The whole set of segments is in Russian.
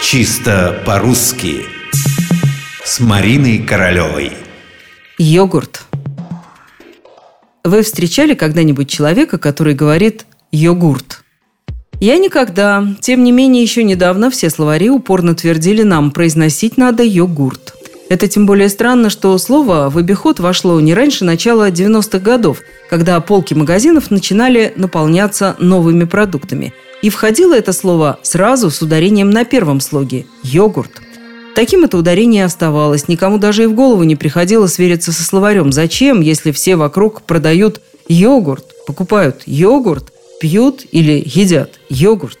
Чисто по-русски С Мариной Королевой Йогурт. Вы встречали когда-нибудь человека, который говорит «йогурт»? Я никогда. Тем не менее, еще недавно все словари упорно твердили нам, произносить надо «йогурт». Это тем более странно, что слово в обиход вошло не раньше начала 90-х годов, когда полки магазинов начинали наполняться новыми продуктами. И входило это слово сразу с ударением на первом слоге – йогурт. Таким это ударение оставалось. Никому даже и в голову не приходило свериться со словарем. Зачем, если все вокруг продают йогурт, покупают йогурт, пьют или едят йогурт?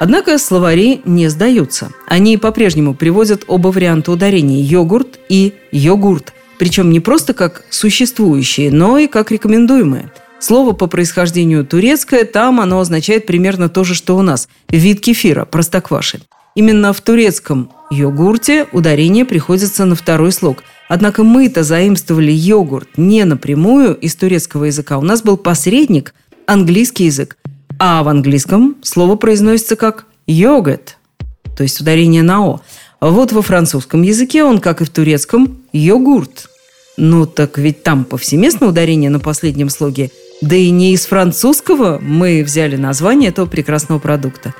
Однако словари не сдаются. Они по-прежнему приводят оба варианта ударения – йогурт и йогурт. Причем не просто как существующие, но и как рекомендуемые. Слово по происхождению турецкое, там оно означает примерно то же, что у нас – вид кефира, простокваши. Именно в турецком йогурте ударение приходится на второй слог. Однако мы-то заимствовали йогурт не напрямую из турецкого языка. У нас был посредник – английский язык. А в английском слово произносится как «йогурт», то есть ударение на «о». Вот во французском языке он, как и в турецком, «йогурт». Ну так ведь там повсеместно ударение на последнем слоге. Да и не из французского мы взяли название этого прекрасного продукта.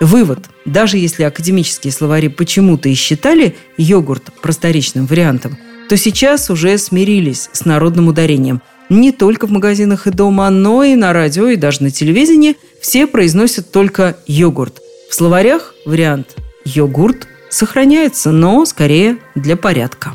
Вывод. Даже если академические словари почему-то и считали йогурт просторечным вариантом, то сейчас уже смирились с народным ударением – не только в магазинах и дома, но и на радио и даже на телевидении все произносят только йогурт. В словарях вариант йогурт сохраняется, но скорее для порядка.